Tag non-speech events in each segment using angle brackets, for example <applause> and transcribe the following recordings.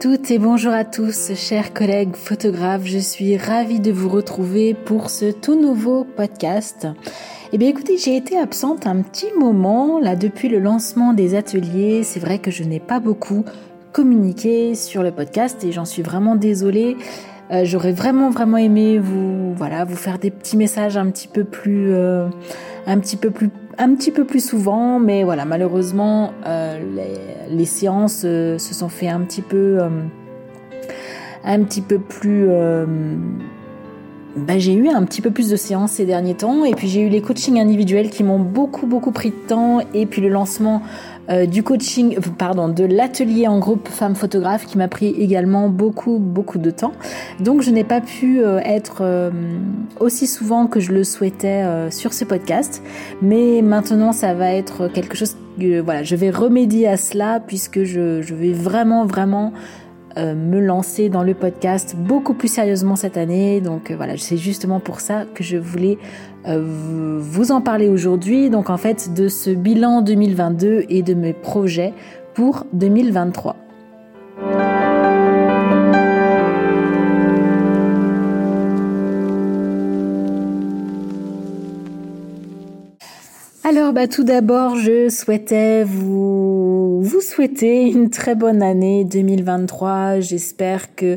Toutes et bonjour à tous, chers collègues photographes. Je suis ravie de vous retrouver pour ce tout nouveau podcast. Eh bien écoutez, j'ai été absente un petit moment là depuis le lancement des ateliers. C'est vrai que je n'ai pas beaucoup communiqué sur le podcast et j'en suis vraiment désolée. Euh, j'aurais vraiment vraiment aimé vous voilà vous faire des petits messages un petit peu plus euh, un petit peu plus un petit peu plus souvent, mais voilà, malheureusement, euh, les, séances euh, se sont fait un petit peu, euh, un petit peu plus. Bah, j'ai eu un petit peu plus de séances ces derniers temps, et puis j'ai eu les coachings individuels qui m'ont beaucoup beaucoup pris de temps, et puis le lancement euh, du coaching, pardon, de l'atelier en groupe femmes photographes qui m'a pris également beaucoup, beaucoup de temps. Donc je n'ai pas pu euh, être euh, aussi souvent que je le souhaitais sur ce podcast. Mais maintenant, ça va être quelque chose que, voilà, je vais remédier à cela puisque je, je vais vraiment, vraiment euh, me lancer dans le podcast beaucoup plus sérieusement cette année. Donc euh, voilà, c'est justement pour ça que je voulais euh, vous en parler aujourd'hui. Donc en fait de ce bilan 2022 et de mes projets pour 2023. Alors bah tout d'abord, je souhaitais vous vous souhaiter une très bonne année 2023. J'espère que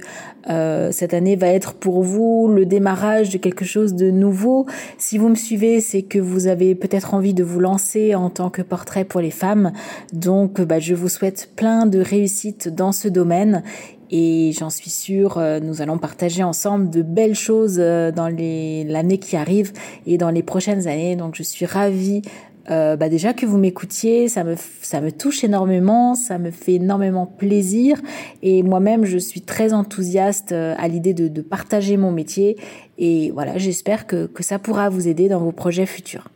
euh, cette année va être pour vous le démarrage de quelque chose de nouveau. Si vous me suivez, c'est que vous avez peut-être envie de vous lancer en tant que portrait pour les femmes. Donc bah, je vous souhaite plein de réussite dans ce domaine et j'en suis sûre, euh, nous allons partager ensemble de belles choses euh, dans l'année qui arrive et dans les prochaines années. Donc je suis ravie euh, bah déjà que vous m'écoutiez, ça me, ça me touche énormément, ça me fait énormément plaisir et moi-même je suis très enthousiaste à l'idée de, de, partager mon métier et voilà, j'espère que, que ça pourra vous aider dans vos projets futurs.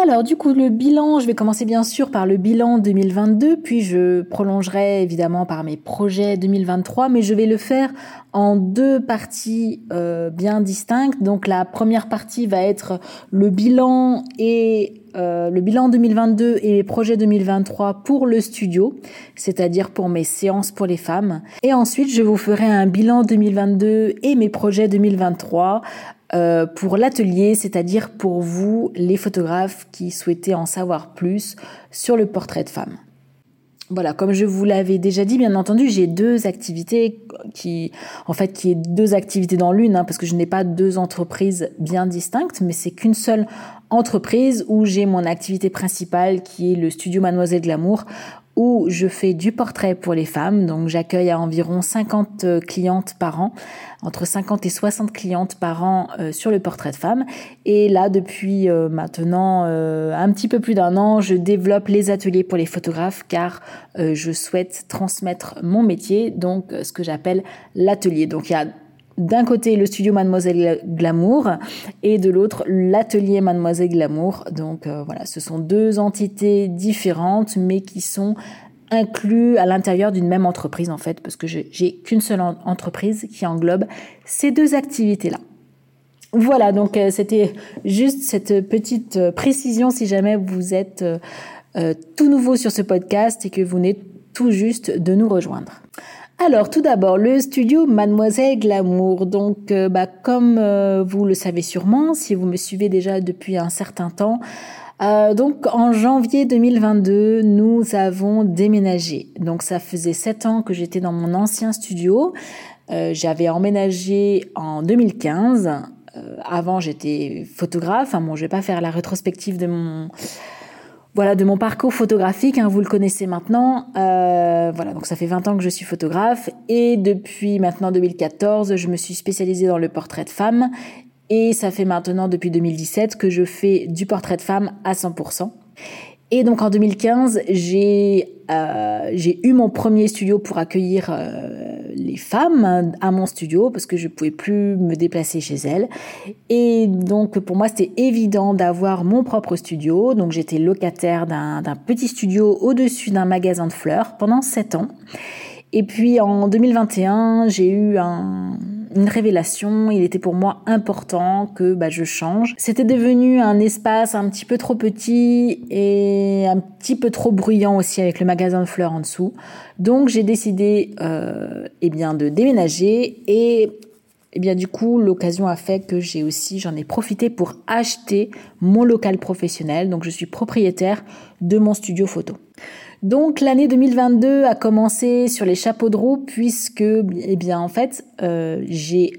Alors du coup le bilan, je vais commencer bien sûr par le bilan 2022, puis je prolongerai évidemment par mes projets 2023, mais je vais le faire en deux parties euh, bien distinctes. Donc la première partie va être le bilan et euh, le bilan 2022 et les projets 2023 pour le studio, c'est-à-dire pour mes séances pour les femmes. Et ensuite je vous ferai un bilan 2022 et mes projets 2023 euh, pour l'atelier, c'est-à-dire pour vous, les photographes qui souhaitez en savoir plus sur le portrait de femme. Voilà, comme je vous l'avais déjà dit, bien entendu, j'ai deux activités qui, en fait, qui est deux activités dans l'une, hein, parce que je n'ai pas deux entreprises bien distinctes, mais c'est qu'une seule entreprise où j'ai mon activité principale qui est le studio Mademoiselle Glamour, où je fais du portrait pour les femmes. Donc j'accueille à environ 50 euh, clientes par an, entre 50 et 60 clientes par an euh, sur le portrait de femmes. Et là, depuis euh, maintenant un petit peu plus d'un an, je développe les ateliers pour les photographes car je souhaite transmettre mon métier, donc ce que j'appelle l'atelier. Donc il y a d'un côté le studio Mademoiselle Glamour et de l'autre l'atelier Mademoiselle Glamour. Donc euh, voilà, ce sont deux entités différentes mais qui sont inclus à l'intérieur d'une même entreprise en fait parce que j'ai qu'une seule entreprise qui englobe ces deux activités-là. Voilà, donc euh, c'était juste cette petite euh, précision si jamais vous êtes tout nouveau sur ce podcast et que vous venez tout juste de nous rejoindre. Alors, tout d'abord, le studio Mademoiselle Glamour. Donc, euh, bah, comme euh, vous le savez sûrement, si vous me suivez déjà depuis un certain temps, euh, donc en janvier 2022, nous avons déménagé. Donc ça faisait sept ans que j'étais dans mon ancien studio. J'avais emménagé en 2015. avant, j'étais photographe. Bon, je vais pas faire la rétrospective de mon voilà, de mon parcours photographique, hein, vous le connaissez maintenant. Euh, voilà, donc ça fait 20 ans que je suis photographe et depuis maintenant 2014, je me suis spécialisée dans le portrait de femme et ça fait maintenant depuis 2017 que je fais du portrait de femme à 100%. Et donc en 2015, j'ai euh, j'ai eu mon premier studio pour accueillir euh, les femmes à mon studio parce que je pouvais plus me déplacer chez elles. Et donc pour moi c'était évident d'avoir mon propre studio. Donc j'étais locataire d'un petit studio au-dessus d'un magasin de fleurs pendant sept ans. Et puis en 2021, j'ai eu une révélation. Il était pour moi important que bah, je change. C'était devenu un espace un petit peu trop petit et un petit peu trop bruyant aussi avec le magasin de fleurs en dessous. Donc j'ai décidé euh, eh bien de déménager et eh bien du coup l'occasion a fait que j'ai aussi j'en ai profité pour acheter mon local professionnel. Donc je suis propriétaire de mon studio photo. Donc l'année 2022 a commencé sur les chapeaux de roue puisque, eh bien en fait, euh, j'ai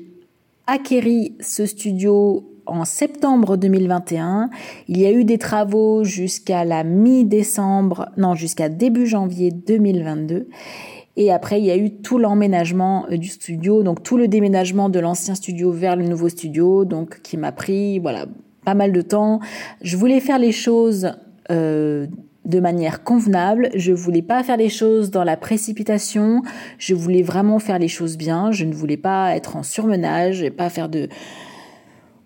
acquéri ce studio en septembre 2021. Il y a eu des travaux jusqu'à la mi-décembre, non, jusqu'à début janvier 2022. Et après, il y a eu tout l'emménagement euh, du studio, donc tout le déménagement de l'ancien studio vers le nouveau studio, donc qui m'a pris, voilà, pas mal de temps. Je voulais faire les choses euh, de manière convenable. Je voulais pas faire les choses dans la précipitation. Je voulais vraiment faire les choses bien. Je ne voulais pas être en surmenage et pas faire de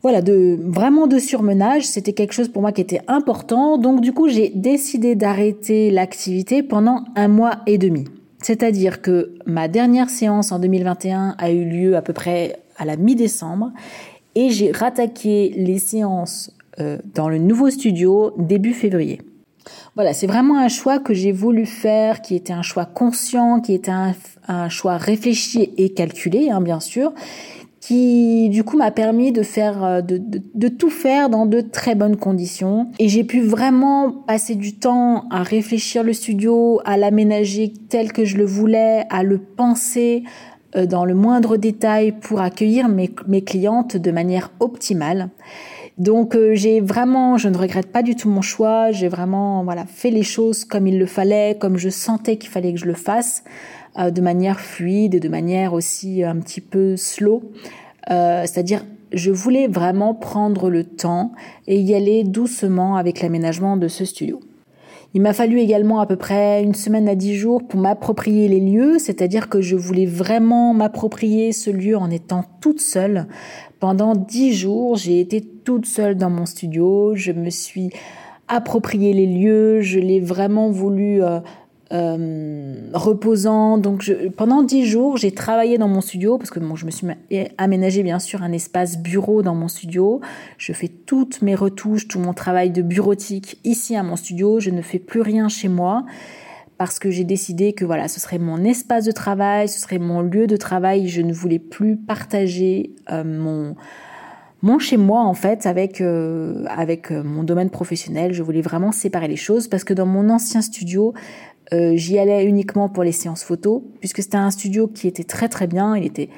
voilà, de vraiment de surmenage, c'était quelque chose pour moi qui était important. Donc du coup, j'ai décidé d'arrêter l'activité pendant un mois et demi. C'est-à-dire que ma dernière séance en 2021 a eu lieu à peu près à la mi-décembre et j'ai rattaqué les séances euh, dans le nouveau studio début février. Voilà, c'est vraiment un choix que j'ai voulu faire, qui était un choix conscient, qui était un, choix réfléchi et calculé, hein, bien sûr, qui du coup m'a permis de faire, euh, de, de, tout faire dans de très bonnes conditions. Et j'ai pu vraiment passer du temps à réfléchir le studio, à l'aménager tel que je le voulais, à le penser euh, dans le moindre détail pour accueillir mes, mes clientes de manière optimale. Donc euh, j'ai vraiment, je ne regrette pas du tout mon choix. J'ai vraiment voilà fait les choses comme il le fallait, comme je sentais qu'il fallait que je le fasse, euh, de manière fluide et de manière aussi un petit peu slow. Euh, c'est-à-dire je voulais vraiment prendre le temps et y aller doucement avec l'aménagement de ce studio. Il m'a fallu également à peu près une semaine à dix jours pour m'approprier les lieux, c'est-à-dire que je voulais vraiment m'approprier ce lieu en étant toute seule. Pendant dix jours, j'ai été toute seule dans mon studio, je me suis approprié les lieux, je l'ai vraiment voulu euh, euh, reposant. Donc pendant dix jours, j'ai travaillé dans mon studio parce que je me suis aménagé bien sûr un espace bureau dans mon studio. Je fais toutes mes retouches, tout mon travail de bureautique ici à mon studio. Je ne fais plus rien chez moi parce que j'ai décidé que voilà, ce serait mon espace de travail, ce serait mon lieu de travail. Je ne voulais plus partager euh, mon chez moi en fait avec euh, avec mon domaine professionnel. Je voulais vraiment séparer les choses parce que dans mon ancien studio, euh, j'y allais uniquement pour les séances photos, puisque c'était un studio qui était très très bien, il était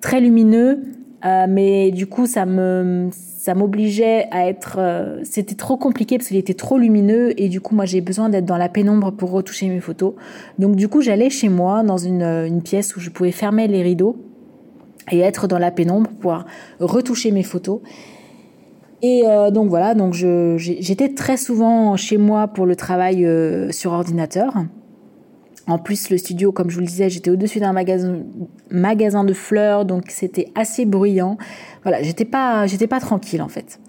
très lumineux, euh, mais du coup ça me ça m'obligeait à être euh, c'était trop compliqué parce qu'il était trop lumineux et du coup moi j'ai besoin d'être dans la pénombre pour retoucher mes photos. Donc du coup j'allais chez moi dans une, une pièce où je pouvais fermer les rideaux et être dans la pénombre pour pouvoir retoucher mes photos. Et euh, donc voilà, donc j'étais très souvent chez moi pour le travail euh, sur ordinateur. En plus, le studio, comme je vous le disais, j'étais au-dessus d'un magasin, de fleurs, donc c'était assez bruyant. Voilà, j'étais pas, j'étais pas tranquille en fait.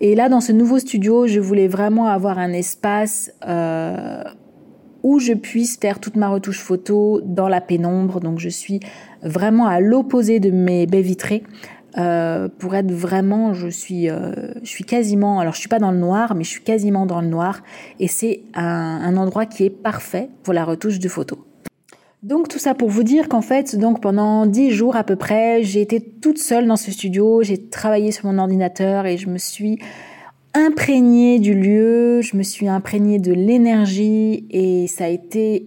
Et là, dans ce nouveau studio, je voulais vraiment avoir un espace euh, où je puisse faire toute ma retouche photo dans la pénombre. Donc, je suis vraiment à l'opposé de mes baies vitrées. Euh, pour être vraiment, je suis, euh, je suis quasiment, alors je suis pas dans le noir, mais je suis quasiment dans le noir, et c'est un, endroit qui est parfait pour la retouche de photos. Donc tout ça pour vous dire qu'en fait, donc pendant dix jours à peu près, j'ai été toute seule dans ce studio, j'ai travaillé sur mon ordinateur et je me suis imprégnée du lieu, je me suis imprégnée de l'énergie et ça a été,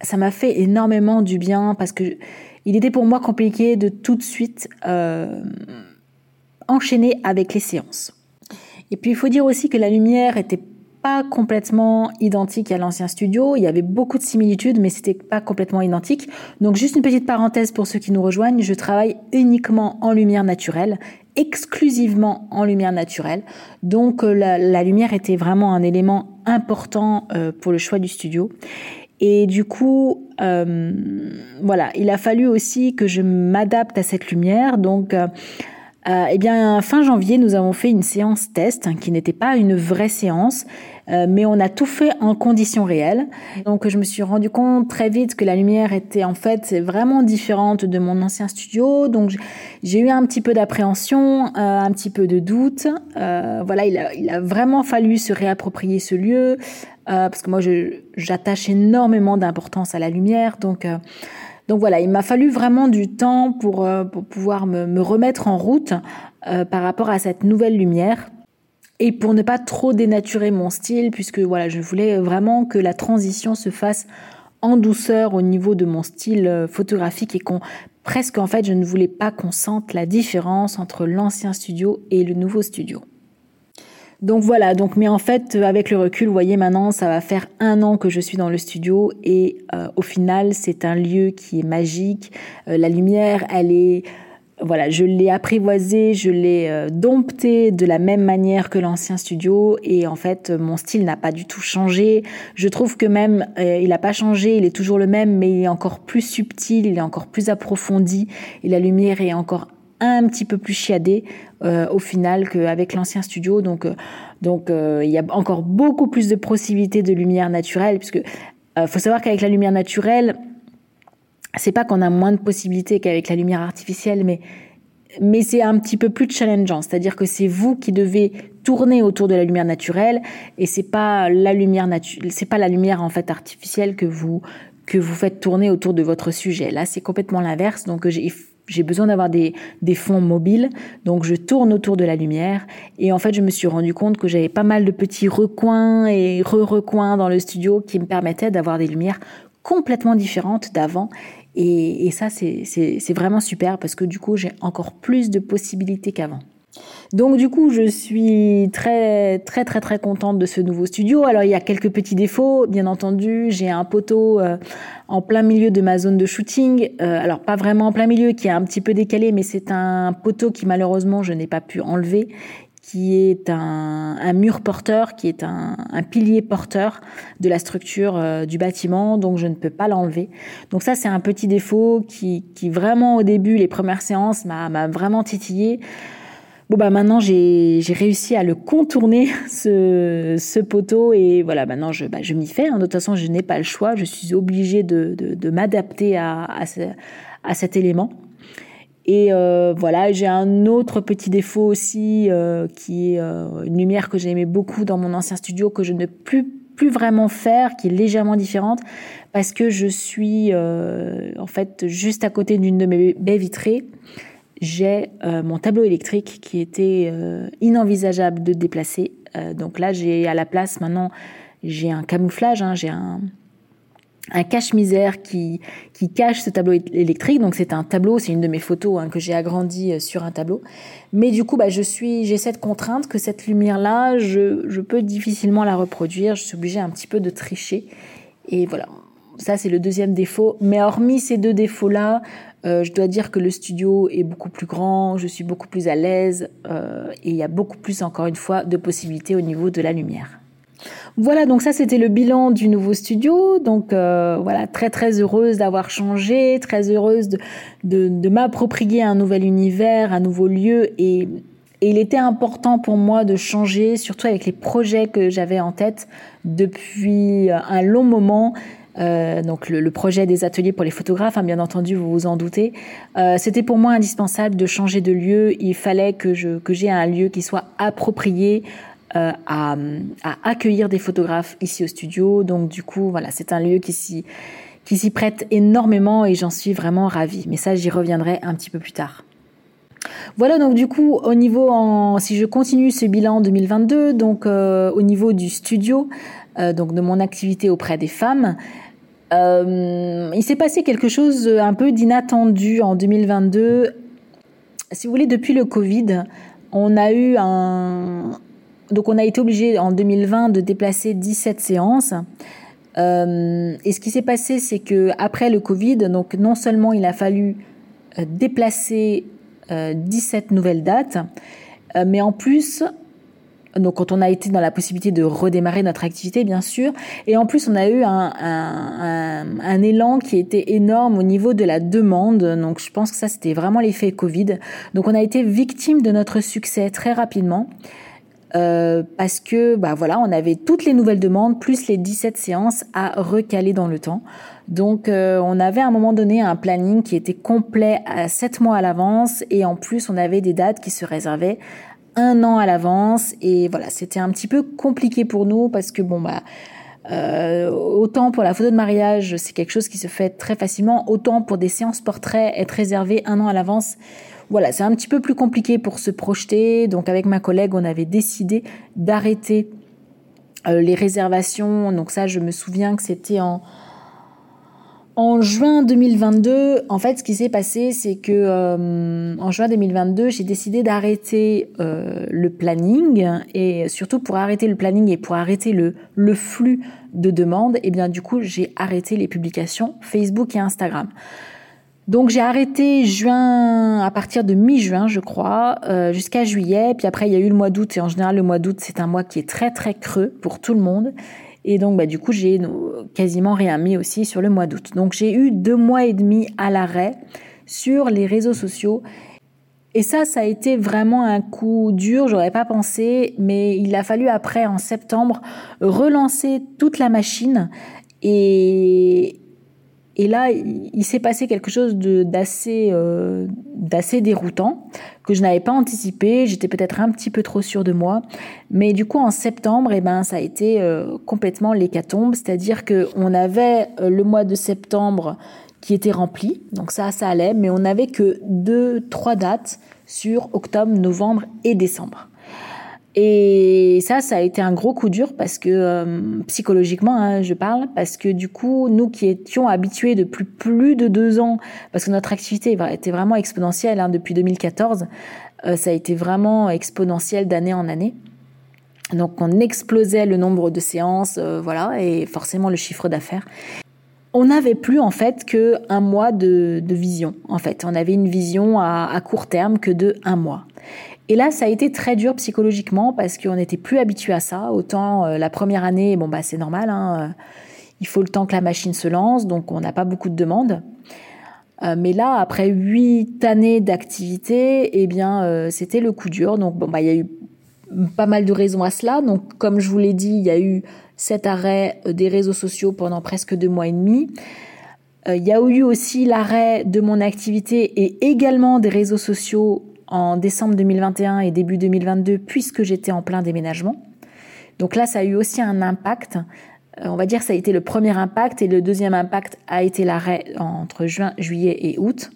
ça m'a fait énormément du bien parce que il était pour moi compliqué de tout de suite euh, enchaîner avec les séances. Et puis il faut dire aussi que la lumière était pas complètement identique à l'ancien studio. Il y avait beaucoup de similitudes, mais c'était pas complètement identique. Donc juste une petite parenthèse pour ceux qui nous rejoignent, je travaille uniquement en lumière naturelle, exclusivement en lumière naturelle. Donc euh, la, lumière était vraiment un élément important euh, pour le choix du studio. Et du coup, euh, voilà, il a fallu aussi que je m'adapte à cette lumière. Donc, euh, euh, eh bien, fin janvier, nous avons fait une séance test hein, qui n'était pas une vraie séance. Euh, mais on a tout fait en conditions réelles. Donc je me suis rendu compte très vite que la lumière était en fait vraiment différente de mon ancien studio. Donc j'ai eu un petit peu d'appréhension, euh, un petit peu de doute. Euh, voilà, il a, vraiment fallu se réapproprier ce lieu parce que moi j'attache énormément d'importance à la lumière. Donc donc voilà, il m'a fallu vraiment du temps pour, pour pouvoir me, remettre en route par rapport à cette nouvelle lumière et pour ne pas trop dénaturer mon style, puisque voilà, je voulais vraiment que la transition se fasse en douceur au niveau de mon style euh, photographique et qu'on presque en fait, je ne voulais pas qu'on sente la différence entre l'ancien studio et le nouveau studio. Donc voilà, donc mais en fait avec le recul, vous voyez maintenant ça va faire un an que je suis dans le studio et euh, au final c'est un lieu qui est magique. Euh, la lumière, elle est voilà, je l'ai apprivoisé, je l'ai euh, dompté de la même manière que l'ancien studio et en fait mon style n'a pas du tout changé. Je trouve que même euh, il n'a pas changé, il est toujours le même mais il est encore plus subtil, il est encore plus approfondi et la lumière est encore un petit peu plus chiadée euh, au final qu'avec l'ancien studio. Donc donc il y a encore beaucoup plus de possibilités de lumière naturelle puisque faut savoir qu'avec la lumière naturelle c'est pas qu'on a moins de possibilités qu'avec la lumière artificielle, mais mais c'est un petit peu plus challengeant, c'est-à-dire que c'est vous qui devez tourner autour de la lumière naturelle et c'est pas la lumière naturelle, c'est pas la lumière en fait artificielle que vous que vous faites tourner autour de votre sujet. Là, c'est complètement l'inverse. Donc j'ai j'ai besoin d'avoir des, des fonds mobiles, donc je tourne autour de la lumière et en fait je me suis rendu compte que j'avais pas mal de petits recoins et re-recoins dans le studio qui me permettaient d'avoir des lumières complètement différentes d'avant et, ça, c'est vraiment super parce que du coup, j'ai encore plus de possibilités qu'avant. Donc du coup, je suis très très très très contente de ce nouveau studio. Alors il y a quelques petits défauts, bien entendu. J'ai un poteau euh, en plein milieu de ma zone de shooting. Euh, alors pas vraiment en plein milieu, qui est un petit peu décalé, mais c'est un poteau qui malheureusement je n'ai pas pu enlever qui est un, mur porteur, qui est un, pilier porteur de la structure euh, du bâtiment, donc je ne peux pas l'enlever. Donc ça, c'est un petit défaut qui, qui vraiment au début, les premières séances, m'a vraiment titillé. Bon bah maintenant j'ai réussi à le contourner <laughs> ce, ce poteau et voilà maintenant je, bah, je m'y fais. Hein. De toute façon je n'ai pas le choix, je suis obligée de, de, m'adapter à, à cet élément. Et euh, voilà, j'ai un autre petit défaut aussi euh, qui est euh, une lumière que j'aimais beaucoup dans mon ancien studio que je ne plus plus vraiment faire, qui est légèrement différente parce que je suis en fait juste à côté d'une de mes baies vitrées. J'ai mon tableau électrique qui était inenvisageable de déplacer. donc là, j'ai à la place maintenant, j'ai un camouflage, hein, j'ai un, un cache-misère qui, qui cache ce tableau électrique. Donc c'est un tableau, c'est une de mes photos hein, que j'ai agrandi euh, sur un tableau. Mais du coup, bah, je suis, j'ai cette contrainte que cette lumière-là, je, je peux difficilement la reproduire. Je suis obligée un petit peu de tricher. Et voilà, ça c'est le deuxième défaut. Mais hormis ces deux défauts-là, euh, je dois dire que le studio est beaucoup plus grand, je suis beaucoup plus à l'aise euh, et il y a beaucoup plus, encore une fois, de possibilités au niveau de la lumière. Voilà, donc ça c'était le bilan du nouveau studio. Donc euh, voilà, très très heureuse d'avoir changé, très heureuse de, de, m'approprier un nouvel univers, un nouveau lieu. Et, et, il était important pour moi de changer, surtout avec les projets que j'avais en tête depuis un long moment. Euh, donc le, projet des ateliers pour les photographes, hein, bien entendu, vous vous en doutez. Euh, C'était pour moi indispensable de changer de lieu. Il fallait que je que j'ai un lieu qui soit approprié euh, à, accueillir des photographes ici au studio. Donc du coup, voilà, c'est un lieu qui s'y prête énormément et j'en suis vraiment ravie. Mais ça, j'y reviendrai un petit peu plus tard. Voilà donc du coup au niveau si je continue ce bilan 2022 donc euh, au niveau du studio euh, donc de mon activité auprès des femmes il s'est passé quelque chose un peu d'inattendu en 2022 si vous voulez depuis le Covid on a eu un, donc on a été obligé en 2020 de déplacer 17 séances. Euh, et ce qui s'est passé, c'est que après le Covid, donc non seulement il a fallu euh, déplacer 17 euh, nouvelles dates, mais en plus, donc quand on a été dans la possibilité de redémarrer notre activité, bien sûr, et en plus on a eu un, un, un élan qui était énorme au niveau de la demande. Donc je pense que ça c'était vraiment l'effet Covid. Donc on a été victime de notre succès très rapidement. Euh, parce que bah voilà, on avait toutes les nouvelles demandes plus les 17 séances à recaler dans le temps. Donc euh, on avait à un moment donné un planning qui était complet à 7 mois à l'avance et en plus on avait des dates qui se réservaient un an à l'avance et voilà, c'était un petit peu compliqué pour nous parce que bon bah euh, autant pour la photo de mariage, c'est quelque chose qui se fait très facilement, autant pour des séances portraits, être réservé un an à l'avance, voilà, c'est un petit peu plus compliqué pour se projeter. Donc avec ma collègue, on avait décidé d'arrêter euh, les réservations. Donc ça, je me souviens que c'était en en juin 2022, en fait, ce qui s'est passé, c'est que euh, en juin 2022, j'ai décidé d'arrêter euh, le planning et surtout pour arrêter le planning et pour arrêter le, le flux de demandes, et eh bien du coup, j'ai arrêté les publications Facebook et Instagram. Donc j'ai arrêté juin à partir de mi-juin, je crois, euh, jusqu'à juillet. Puis après il y a eu le mois d'août et en général le mois d'août c'est un mois qui est très très creux pour tout le monde. Et donc bah du coup j'ai quasiment rien mis aussi sur le mois d'août. Donc j'ai eu deux mois et demi à l'arrêt sur les réseaux sociaux. Et ça, ça a été vraiment un coup dur, j'aurais pas pensé, mais il a fallu après, en septembre, relancer toute la machine et, et là, il s'est passé quelque chose d'assez euh, d'assez déroutant que je n'avais pas anticipé. J'étais peut-être un petit peu trop sûre de moi, mais du coup en septembre, eh ben ça a été euh, complètement l'hécatombe. C'est-à-dire que on avait euh, le mois de septembre qui était rempli, donc ça, ça allait, mais on n'avait que deux, trois dates sur octobre, novembre et décembre. Et ça, ça a été un gros coup dur parce que euh, psychologiquement, hein, je parle, parce que du coup, nous qui étions habitués depuis plus de deux ans, parce que notre activité était vraiment exponentielle hein, depuis 2014, euh, ça a été vraiment exponentiel d'année en année. Donc on explosait le nombre de séances, euh, voilà, et forcément le chiffre d'affaires. On n'avait plus en fait que un mois de, vision. En fait, on avait une vision à, à court terme que de un mois. Et là, ça a été très dur psychologiquement parce qu'on n'était plus habitué à ça. Autant euh, la première année, bon bah c'est normal, hein, euh, il faut le temps que la machine se lance, donc on n'a pas beaucoup de demandes. Euh, mais là, après huit années d'activité, eh bien, c'était le coup dur. Donc bon bah il y a eu pas mal de raisons à cela. Donc comme je vous l'ai dit, il y a eu cet arrêt des réseaux sociaux pendant presque deux mois et demi. Il y a eu aussi l'arrêt de mon activité et également des réseaux sociaux en décembre 2021 et début 2022 puisque j'étais en plein déménagement. Donc là, ça a eu aussi un impact. Euh, on va dire que ça a été le premier impact et le deuxième impact a été l'arrêt entre juin, juillet et août.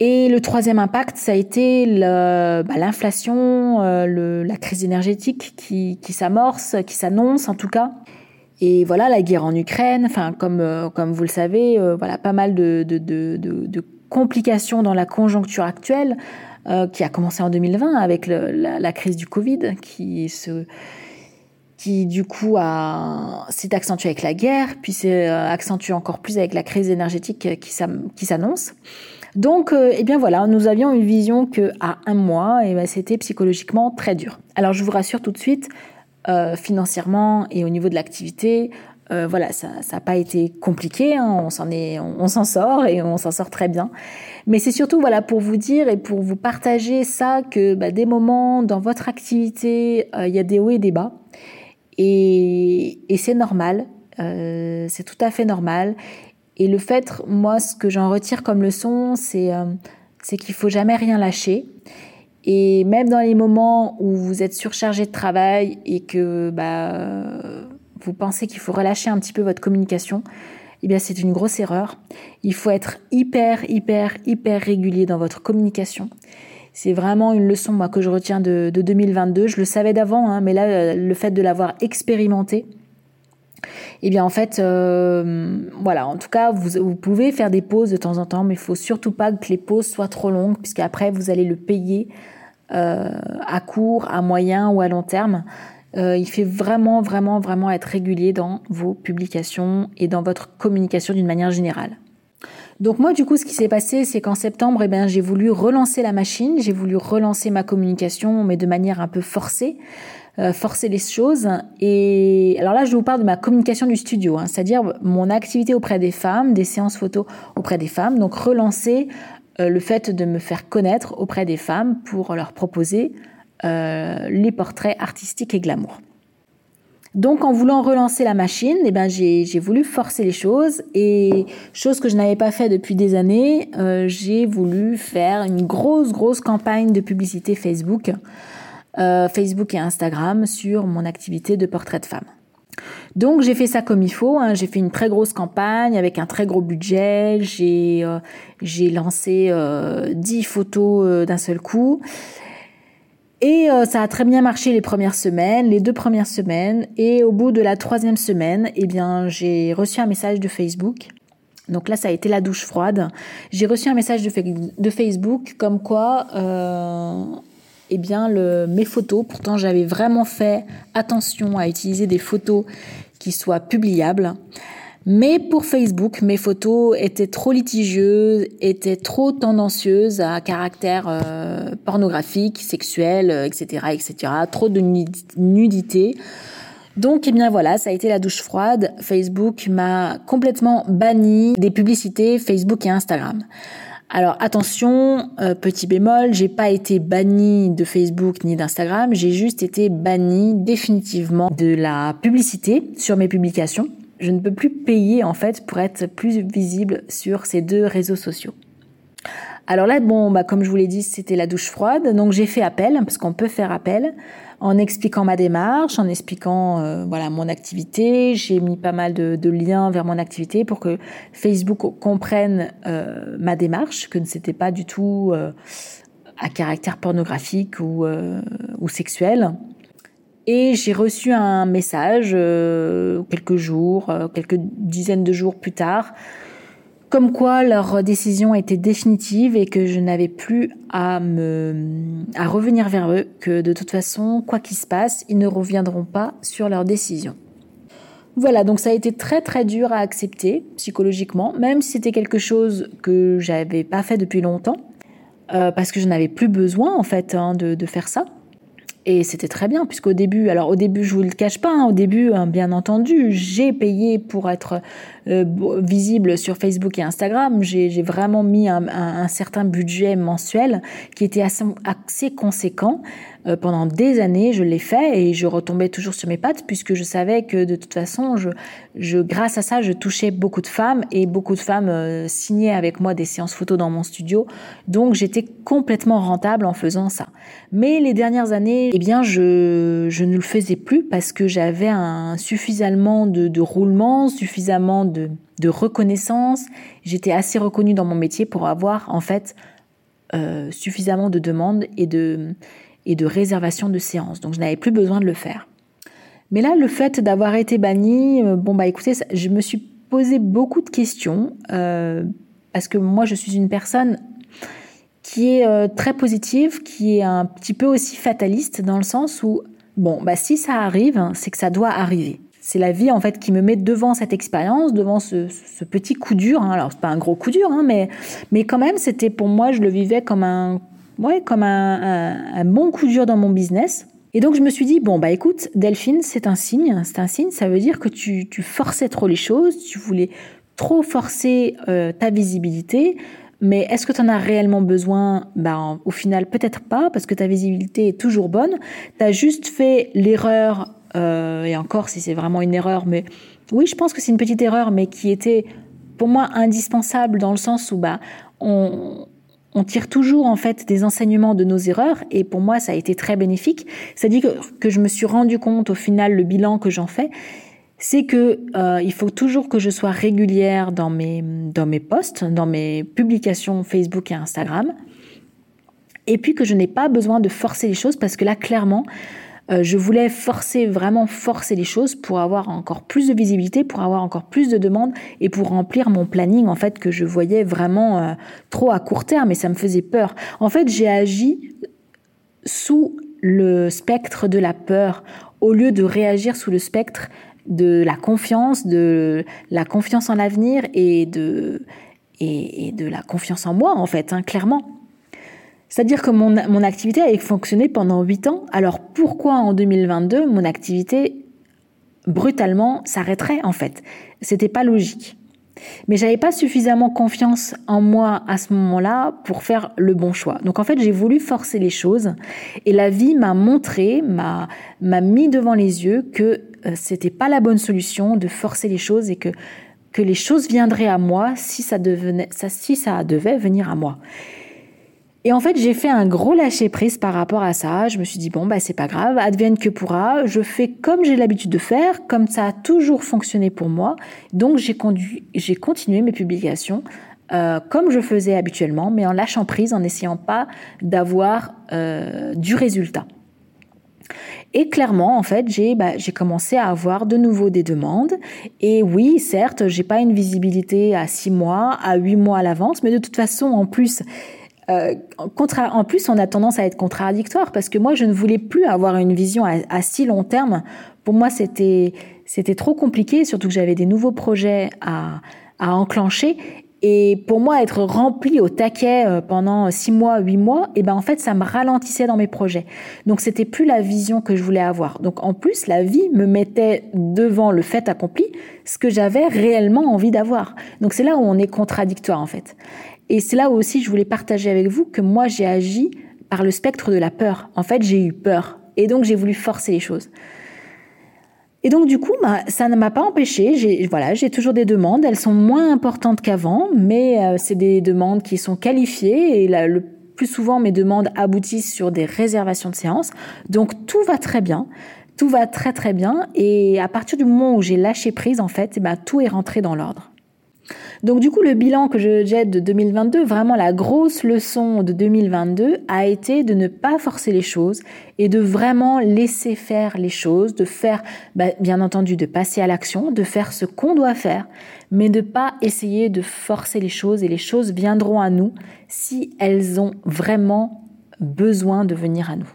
Et le troisième impact, ça a été bah, l'inflation, euh, la crise énergétique qui, s'amorce, qui s'annonce en tout cas. Et voilà, la guerre en Ukraine, enfin comme euh, comme vous le savez, voilà pas mal de, complications dans la conjoncture actuelle. Euh, qui a commencé en 2020 avec la, crise du Covid, qui du coup s'est accentué avec la guerre, puis s'est euh, accentué encore plus avec la crise énergétique qui s'annonce. Donc, euh, eh bien voilà, nous avions une vision que à un mois, et ben, c'était psychologiquement très dur. Alors je vous rassure tout de suite, financièrement et au niveau de l'activité, voilà, ça n'a pas été compliqué, hein, on s'en est, on s'en sort et on s'en sort très bien. Mais c'est surtout voilà pour vous dire et pour vous partager ça que bah, des moments dans votre activité, euh, il y a des hauts et des bas. Et, et c'est normal, euh, c'est tout à fait normal. Et le fait, moi, ce que j'en retire comme leçon, c'est euh, c'est qu'il faut jamais rien lâcher. Et même dans les moments où vous êtes surchargé de travail et que bah, vous pensez qu'il faut relâcher un petit peu votre communication, eh bien c'est une grosse erreur. Il faut être hyper, hyper, hyper régulier dans votre communication. C'est vraiment une leçon moi que je retiens de, 2022. Je le savais d'avant, hein, mais là euh, le fait de l'avoir expérimenté, eh bien en fait, euh, voilà, en tout cas, vous, vous, pouvez faire des pauses de temps en temps, mais il faut surtout pas que les pauses soient trop longues, puisqu'après vous allez le payer euh, à court, à moyen ou à long terme. Euh, il fait vraiment, vraiment, vraiment être régulier dans vos publications et dans votre communication d'une manière générale. Donc moi, du coup, ce qui s'est passé, c'est qu'en septembre, eh bien, j'ai voulu relancer la machine, j'ai voulu relancer ma communication, mais de manière un peu forcée, euh, forcer les choses. Et alors là, je vous parle de ma communication du studio, hein, c'est-à-dire mon activité auprès des femmes, des séances photos auprès des femmes. Donc relancer euh, le fait de me faire connaître auprès des femmes pour leur proposer les portraits artistiques et glamour. Donc, en voulant relancer la machine, eh ben, j'ai voulu forcer les choses et chose que je n'avais pas fait depuis des années, euh, j'ai voulu faire une grosse, grosse campagne de publicité Facebook, euh, Facebook et Instagram sur mon activité de portrait de femme. Donc j'ai fait ça comme il faut. Hein. J'ai fait une très grosse campagne avec un très gros budget. J'ai euh, lancé euh, 10 photos euh, d'un seul coup. Et euh, ça a très bien marché les premières semaines, les deux premières semaines. Et au bout de la troisième semaine, eh bien, j'ai reçu un message de Facebook. Donc là, ça a été la douche froide. J'ai reçu un message de, Facebook comme quoi, euh, eh bien, mes photos, pourtant j'avais vraiment fait attention à utiliser des photos qui soient publiables. Mais pour Facebook, mes photos étaient trop litigieuses, étaient trop tendancieuses à caractère euh, pornographique, sexuel, etc., euh, etc. Trop de nudité. Donc, eh bien voilà, ça a été la douche froide. Facebook m'a complètement banni des publicités Facebook et Instagram. Alors attention, euh, petit bémol, j'ai pas été banni de Facebook ni d'Instagram, j'ai juste été banni définitivement de la publicité sur mes publications je ne peux plus payer en fait pour être plus visible sur ces deux réseaux sociaux. Alors là, bon, bah, comme je vous l'ai dit, c'était la douche froide. Donc j'ai fait appel, parce qu'on peut faire appel, en expliquant ma démarche, en expliquant euh, voilà mon activité. J'ai mis pas mal de, liens vers mon activité pour que Facebook comprenne euh, ma démarche, que ce n'était pas du tout euh, à caractère pornographique ou, ou sexuel. Et j'ai reçu un message euh, quelques jours, euh, quelques dizaines de jours plus tard, comme quoi leur décision était définitive et que je n'avais plus à me à revenir vers eux, que de toute façon, quoi qu'il se passe, ils ne reviendront pas sur leur décision. Voilà, donc ça a été très très dur à accepter psychologiquement, même si c'était quelque chose que j'avais pas fait depuis longtemps, euh, parce que je n'avais plus besoin en fait hein, de, de faire ça. Et c'était très bien, puisqu'au début, alors au début, je vous le cache pas, hein, au début, hein, bien entendu, j'ai payé pour être euh, visible sur Facebook et Instagram. J'ai vraiment mis un, certain budget mensuel qui était assez, conséquent. Euh, pendant des années, je l'ai fait et je retombais toujours sur mes pattes puisque je savais que de toute façon, grâce à ça, je touchais beaucoup de femmes et beaucoup de femmes euh, signaient avec moi des séances photos dans mon studio. Donc j'étais complètement rentable en faisant ça. Mais les dernières années, eh bien, je, ne le faisais plus parce que j'avais suffisamment de, de roulement, suffisamment de, de reconnaissance. J'étais assez reconnue dans mon métier pour avoir en fait euh, suffisamment de demandes et de et de réservation de séances. Donc je n'avais plus besoin de le faire. Mais là, le fait d'avoir été banni, euh, bon bah écoutez, je me suis posé beaucoup de questions euh, parce que moi je suis une personne qui est très positive, qui est un petit peu aussi fataliste dans le sens où bon bah si ça arrive, c'est que ça doit arriver. C'est la vie en fait qui me met devant cette expérience, devant ce, petit coup dur. Hein. Alors c'est pas un gros coup dur, hein, mais mais quand même c'était pour moi je le vivais comme un ouais, comme un, bon coup dur dans mon business. Et donc je me suis dit bon bah écoute Delphine c'est un signe, c'est un signe, ça veut dire que tu, forçais trop les choses, tu voulais trop forcer euh, ta visibilité, mais est-ce que tu en as réellement besoin? Bah, Au final, peut-être pas, parce que ta visibilité est toujours bonne. Tu as juste fait l'erreur, euh, et encore si c'est vraiment une erreur, mais oui, je pense que c'est une petite erreur, mais qui était pour moi indispensable dans le sens où bah, on, tire toujours en fait des enseignements de nos erreurs et pour moi ça a été très bénéfique. C'est-à-dire que, que, je me suis rendu compte au final le bilan que j'en fais, c'est que euh, il faut toujours que je sois régulière dans mes dans mes posts, dans mes publications Facebook et Instagram, et puis que je n'ai pas besoin de forcer les choses parce que là clairement euh, je voulais forcer, vraiment forcer les choses pour avoir encore plus de visibilité, pour avoir encore plus de demandes et pour remplir mon planning en fait que je voyais vraiment euh, trop à court terme et ça me faisait peur. En fait, j'ai agi sous le spectre de la peur au lieu de réagir sous le spectre de la confiance, de la confiance en l'avenir et de et, de la confiance en moi en fait, hein, clairement. C'est-à-dire que mon, mon activité a fonctionné pendant 8 ans. Alors pourquoi en 2022 mon activité brutalement s'arrêterait en fait? C'était pas logique. Mais j'avais pas suffisamment confiance en moi à ce moment-là pour faire le bon choix. Donc en fait, j'ai voulu forcer les choses et la vie m'a montré, m'a m'a mis devant les yeux que euh, c'était pas la bonne solution de forcer les choses et que que les choses viendraient à moi si ça devenait ça si ça devait venir à moi. Et en fait, j'ai fait un gros lâcher prise par rapport à ça. Je me suis dit bon bah c'est pas grave, advienne que pourra. Je fais comme j'ai l'habitude de faire, comme ça a toujours fonctionné pour moi. Donc j'ai j'ai continué mes publications euh, comme je faisais habituellement, mais en lâchant prise, en n'essayant pas d'avoir euh, du résultat. Et clairement, en fait, j'ai bah, commencé à avoir de nouveau des demandes. Et oui, certes, j'ai pas une visibilité à six mois, à huit mois à l'avance, mais de toute façon, en plus, euh, en plus, on a tendance à être contradictoire parce que moi, je ne voulais plus avoir une vision à, si long terme. Pour moi, c'était c'était trop compliqué, surtout que j'avais des nouveaux projets à, à enclencher. Et pour moi, être rempli au taquet euh, pendant six mois, huit mois, et eh ben en fait, ça me ralentissait dans mes projets. Donc c'était plus la vision que je voulais avoir. Donc en plus, la vie me mettait devant le fait accompli, ce que j'avais réellement envie d'avoir. Donc c'est là où on est contradictoire en fait. Et c'est là où aussi je voulais partager avec vous que moi j'ai agi par le spectre de la peur. En fait, j'ai eu peur. Et donc j'ai voulu forcer les choses. Et donc du coup, bah, ça ne m'a pas empêché. J'ai voilà, j'ai toujours des demandes. Elles sont moins importantes qu'avant, mais euh, c'est des demandes qui sont qualifiées et le plus souvent mes demandes aboutissent sur des réservations de séances. Donc tout va très bien. Tout va très très bien et à partir du moment où j'ai lâché prise en fait, ben, tout est rentré dans l'ordre. Donc du coup, le bilan que je jette de 2022, vraiment la grosse leçon de 2022 a été de ne pas forcer les choses et de vraiment laisser faire les choses, de faire, bah, bien entendu, de passer à l'action, de faire ce qu'on doit faire, mais de pas essayer de forcer les choses et les choses viendront à nous si elles ont vraiment besoin de venir à nous.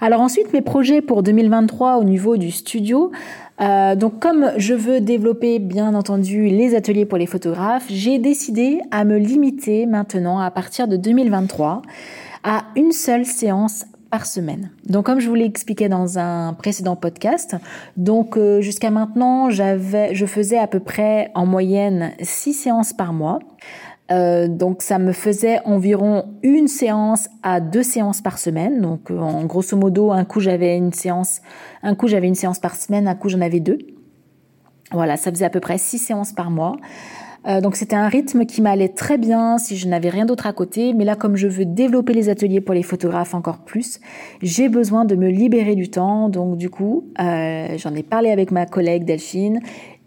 Alors ensuite, mes projets pour 2023 au niveau du studio. Euh, donc comme je veux développer bien entendu les ateliers pour les photographes, j'ai décidé à me limiter maintenant à partir de 2023 à une seule séance par semaine. Donc comme je vous l'ai expliqué dans un précédent podcast, donc euh, jusqu'à maintenant, j'avais je faisais à peu près en moyenne six séances par mois. Euh, donc ça me faisait environ une séance à deux séances par semaine. Donc euh, en grosso modo, un coup j'avais une séance, un coup j'avais une séance par semaine, un coup j'en avais deux. Voilà, ça faisait à peu près six séances par mois. Euh, donc c'était un rythme qui m'allait très bien si je n'avais rien d'autre à côté. Mais là, comme je veux développer les ateliers pour les photographes encore plus, j'ai besoin de me libérer du temps. Donc du coup, j'en ai parlé avec ma collègue Delphine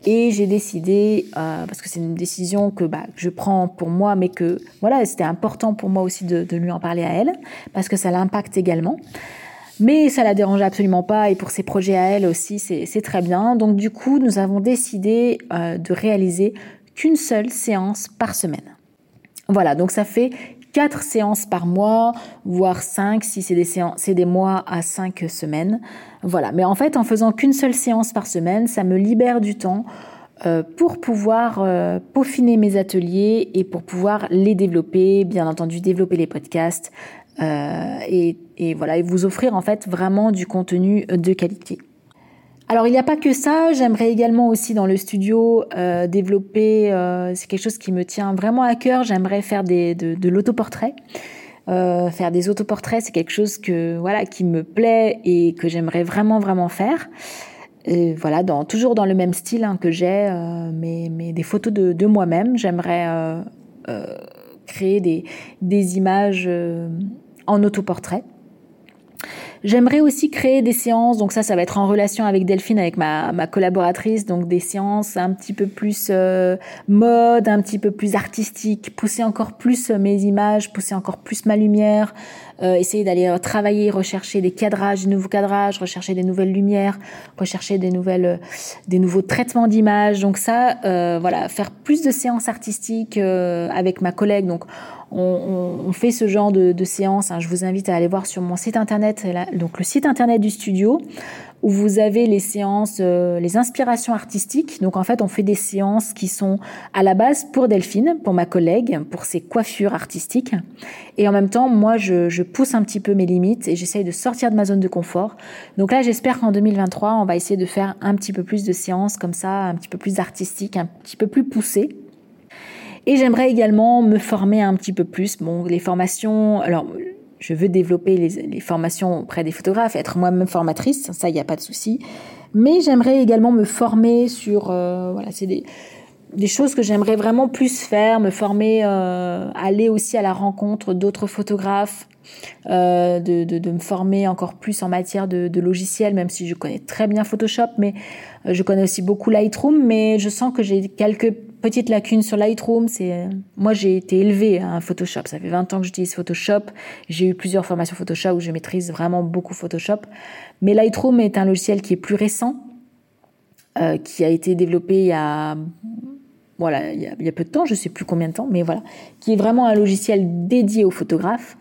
et j'ai décidé, euh, parce que c'est une décision que, bah, je prends pour moi, mais que voilà, c'était important pour moi aussi de, de, lui en parler à elle, parce que ça l'impacte également. Mais ça la dérange absolument pas, et pour ses projets à elle aussi, c'est très bien. Donc du coup, nous avons décidé euh, de réaliser qu'une seule séance par semaine. Voilà, donc ça fait quatre séances par mois, voire cinq si c'est des séances, c'est des mois à cinq semaines. Voilà. Mais en fait, en faisant qu'une seule séance par semaine, ça me libère du temps euh, pour pouvoir euh, peaufiner mes ateliers et pour pouvoir les développer, bien entendu développer les podcasts euh, et, et voilà et vous offrir en fait vraiment du contenu de qualité. Alors il n'y a pas que ça, j'aimerais également aussi dans le studio euh, développer, euh, c'est quelque chose qui me tient vraiment à cœur, j'aimerais faire de, l'autoportrait. Euh, faire des autoportraits, c'est quelque chose que voilà qui me plaît et que j'aimerais vraiment vraiment faire. Voilà, toujours dans le même style hein, que j'ai, mais, des photos de, de moi-même. J'aimerais créer des, des images en autoportrait. J'aimerais aussi créer des séances, donc ça, ça va être en relation avec Delphine, avec ma, ma collaboratrice, donc des séances un petit peu plus euh, mode, un petit peu plus artistique, pousser encore plus mes images, pousser encore plus ma lumière, euh, essayer d'aller euh, travailler, rechercher des cadrages, des nouveaux cadrages, rechercher des nouvelles lumières, rechercher des nouvelles, des nouveaux traitements d'images. Donc ça, voilà, faire plus de séances artistiques avec ma collègue. Donc on, on, fait ce genre de, de séances. Hein. Je vous invite à aller voir sur mon site internet, donc le site internet du studio, où vous avez les séances, euh, les inspirations artistiques. Donc en fait, on fait des séances qui sont à la base pour Delphine, pour ma collègue, pour ses coiffures artistiques. Et en même temps, moi, je, je pousse un petit peu mes limites et j'essaye de sortir de ma zone de confort. Donc là, j'espère qu'en 2023, on va essayer de faire un petit peu plus de séances comme ça, un petit peu plus artistiques, un petit peu plus poussées. Et j'aimerais également me former un petit peu plus. Bon, les formations, alors je veux développer les, formations auprès des photographes, être moi-même formatrice, ça, il n'y a pas de souci. Mais j'aimerais également me former sur, euh, voilà, c'est des, choses que j'aimerais vraiment plus faire, me former, euh, aller aussi à la rencontre d'autres photographes, euh, de, me former encore plus en matière de, de logiciels, même si je connais très bien Photoshop, mais je connais aussi beaucoup Lightroom, mais je sens que j'ai quelques petites lacunes sur Lightroom. C'est moi j'ai été élevée à Photoshop, ça fait 20 ans que j'utilise Photoshop. J'ai eu plusieurs formations Photoshop où je maîtrise vraiment beaucoup Photoshop, mais Lightroom est un logiciel qui est plus récent, euh, qui a été développé il y a voilà, il y, a, il y, a, peu de temps, je sais plus combien de temps, mais voilà, qui est vraiment un logiciel dédié aux photographes,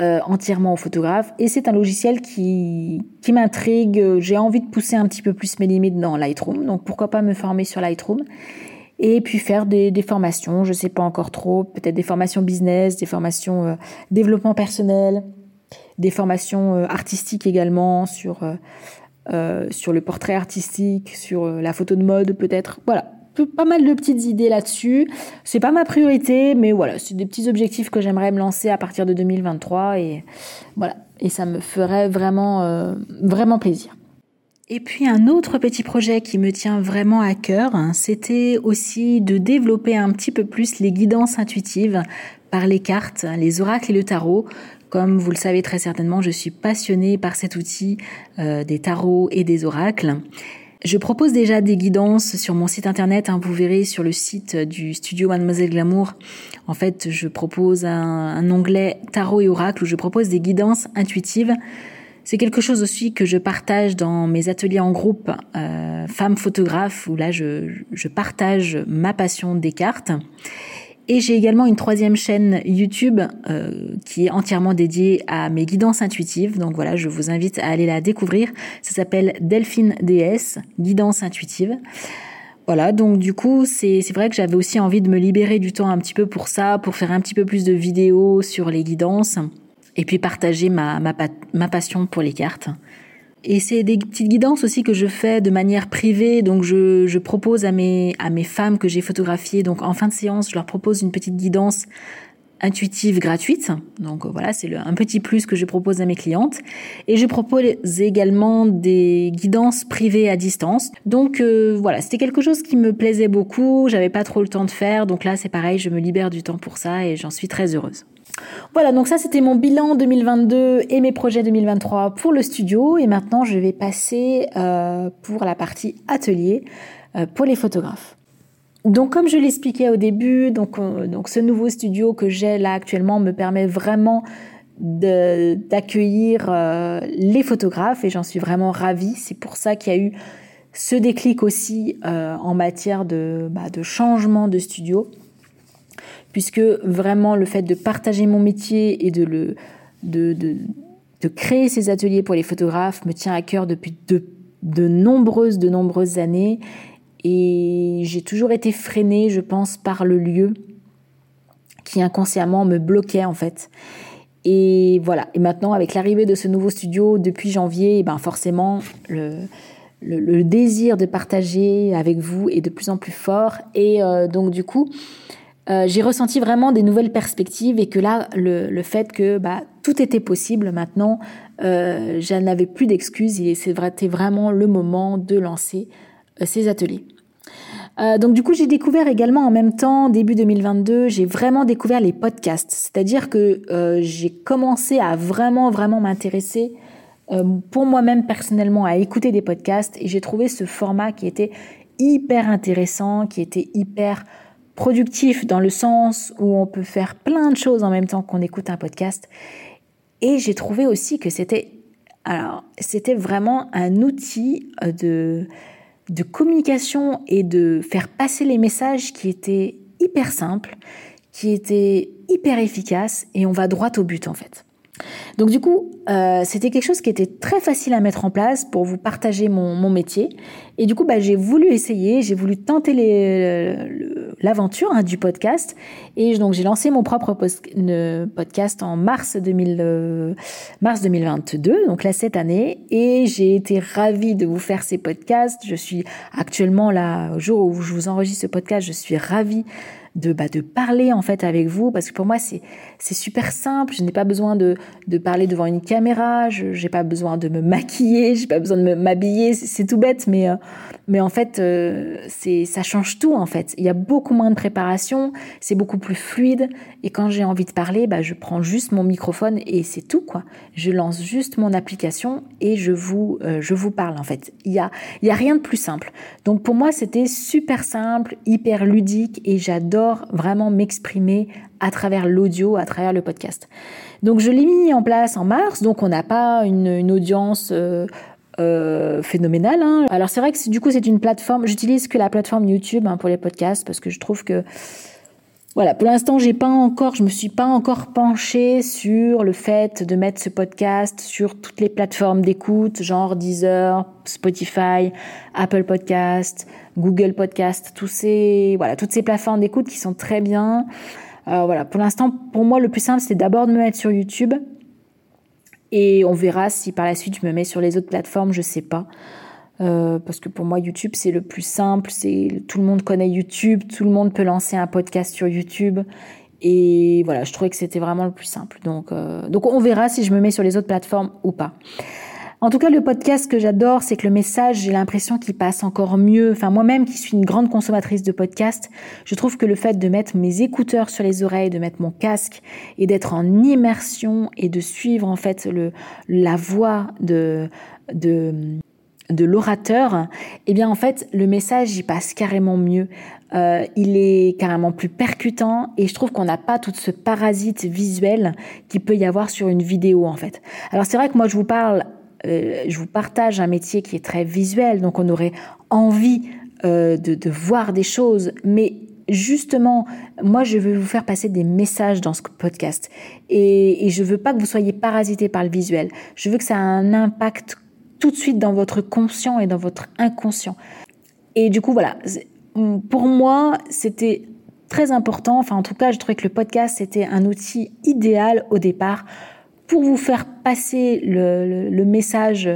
euh, entièrement aux photographes, et c'est un logiciel qui, qui m'intrigue. J'ai envie de pousser un petit peu plus mes limites dans Lightroom, donc pourquoi pas me former sur Lightroom et puis faire des, des formations, je sais pas encore trop, peut-être des formations business, des formations euh, développement personnel, des formations euh, artistiques également sur euh, euh sur le portrait artistique, sur la photo de mode peut-être. Voilà, pas mal de petites idées là-dessus. C'est pas ma priorité, mais voilà, c'est des petits objectifs que j'aimerais me lancer à partir de 2023 et voilà, et ça me ferait vraiment euh, vraiment plaisir. Et puis un autre petit projet qui me tient vraiment à cœur, hein, c'était aussi de développer un petit peu plus les guidances intuitives par les cartes, les oracles et le tarot. Comme vous le savez très certainement, je suis passionnée par cet outil euh, des tarots et des oracles. Je propose déjà des guidances sur mon site internet. Hein, vous verrez sur le site du studio Mademoiselle Glamour. En fait, je propose un, un onglet tarot et oracle où je propose des guidances intuitives. C'est quelque chose aussi que je partage dans mes ateliers en groupe euh, femmes photographes où là je, je partage ma passion des cartes. Et j'ai également une troisième chaîne YouTube euh, qui est entièrement dédiée à mes guidances intuitives. Donc voilà, je vous invite à aller la découvrir. Ça s'appelle Delphine DS, guidance intuitive. Voilà, donc du coup, c'est vrai que j'avais aussi envie de me libérer du temps un petit peu pour ça, pour faire un petit peu plus de vidéos sur les guidances et puis partager ma, ma, ma passion pour les cartes. Et c'est des petites guidances aussi que je fais de manière privée. Donc je, je propose à mes, à mes femmes que j'ai photographiées, donc en fin de séance, je leur propose une petite guidance intuitive gratuite. Donc voilà, c'est un petit plus que je propose à mes clientes. Et je propose également des guidances privées à distance. Donc euh, voilà, c'était quelque chose qui me plaisait beaucoup. J'avais pas trop le temps de faire. Donc là, c'est pareil, je me libère du temps pour ça et j'en suis très heureuse. Voilà, donc ça c'était mon bilan 2022 et mes projets 2023 pour le studio. Et maintenant, je vais passer euh, pour la partie atelier euh, pour les photographes. Donc comme je l'expliquais au début, donc, euh, donc ce nouveau studio que j'ai là actuellement me permet vraiment d'accueillir les photographes et j'en suis vraiment ravie. C'est pour ça qu'il y a eu ce déclic aussi en matière bah, de changement de studio puisque vraiment le fait de partager mon métier et de le de, de, de créer ces ateliers pour les photographes me tient à cœur depuis de, de nombreuses de nombreuses années et j'ai toujours été freinée, je pense, par le lieu qui inconsciemment me bloquait en fait. Et voilà. Et maintenant, avec l'arrivée de ce nouveau studio depuis janvier, eh ben forcément, le, le, désir de partager avec vous est de plus en plus fort. Et euh, donc du coup, euh, j'ai ressenti vraiment des nouvelles perspectives et que là, le, le fait que bah, tout était possible maintenant, euh, je n'avais plus d'excuses et c'était vraiment le moment de lancer euh, ces ateliers. Euh, donc du coup, j'ai découvert également en même temps, début 2022, j'ai vraiment découvert les podcasts. C'est-à-dire que j'ai commencé à vraiment, vraiment m'intéresser pour moi-même personnellement à écouter des podcasts et j'ai trouvé ce format qui était hyper intéressant, qui était hyper productif dans le sens où on peut faire plein de choses en même temps qu'on écoute un podcast. Et j'ai trouvé aussi que c'était alors c'était vraiment un outil de de communication et de faire passer les messages qui étaient hyper simples, qui étaient hyper efficaces et on va droit au but en fait. Donc du coup, euh, c'était quelque chose qui était très facile à mettre en place pour vous partager mon, mon métier. Et du coup, bah, j'ai voulu essayer, j'ai voulu tenter l'aventure hein, du podcast. Et donc j'ai lancé mon propre podcast en mars, 2000, euh, mars 2022, donc là cette année. Et j'ai été ravie de vous faire ces podcasts. Je suis actuellement là, au jour où je vous enregistre ce podcast, je suis ravie de, bah, de parler en fait avec vous, parce que pour moi c'est c'est super simple. Je n'ai pas besoin de, de parler devant une caméra, je n'ai pas besoin de me maquiller, j'ai pas besoin de m'habiller. C'est tout bête, mais euh, mais en fait euh, ça change tout en fait. Il y a beaucoup moins de préparation, c'est beaucoup plus fluide. Et quand j'ai envie de parler, bah, je prends juste mon microphone et c'est tout quoi. Je lance juste mon application et je vous euh, je vous parle en fait. Il y a il y a rien de plus simple. Donc pour moi c'était super simple, hyper ludique et j'adore vraiment m'exprimer à travers l'audio, à travers le podcast. Donc je l'ai mis en place en mars, donc on n'a pas une, audience euh, euh, phénoménale. Hein. Alors c'est vrai que du coup c'est une plateforme, j'utilise que la plateforme YouTube hein, pour les podcasts parce que je trouve que voilà, pour l'instant, j'ai pas encore, je me suis pas encore penchée sur le fait de mettre ce podcast sur toutes les plateformes d'écoute, genre Deezer, Spotify, Apple Podcast, Google Podcast, tous ces, voilà, toutes ces plateformes d'écoute qui sont très bien. Euh, voilà, pour l'instant, pour moi, le plus simple, c'est d'abord de me mettre sur YouTube. Et on verra si par la suite je me mets sur les autres plateformes, je sais pas. Euh, parce que pour moi, YouTube, c'est le plus simple. C'est tout le monde connaît YouTube, tout le monde peut lancer un podcast sur YouTube. Et voilà, je trouvais que c'était vraiment le plus simple. Donc, euh, donc on verra si je me mets sur les autres plateformes ou pas. En tout cas, le podcast que j'adore, c'est que le message, j'ai l'impression qu'il passe encore mieux. Enfin, moi-même qui suis une grande consommatrice de podcasts, je trouve que le fait de mettre mes écouteurs sur les oreilles, de mettre mon casque et d'être en immersion et de suivre en fait le, la voix de, de, de l'orateur, eh bien en fait le message il passe carrément mieux. Euh, il est carrément plus percutant et je trouve qu'on n'a pas tout ce parasite visuel qui peut y avoir sur une vidéo en fait. Alors c'est vrai que moi je vous parle euh, je vous partage un métier qui est très visuel, donc on aurait envie euh, de, voir des choses, mais justement, moi, je veux vous faire passer des messages dans ce podcast. Et, et je veux pas que vous soyez parasité par le visuel. Je veux que ça ait un impact tout de suite dans votre conscient et dans votre inconscient. Et du coup, voilà. Pour moi, c'était très important. Enfin, en tout cas, je trouvais que le podcast, c'était un outil idéal au départ pour vous faire passer le, message,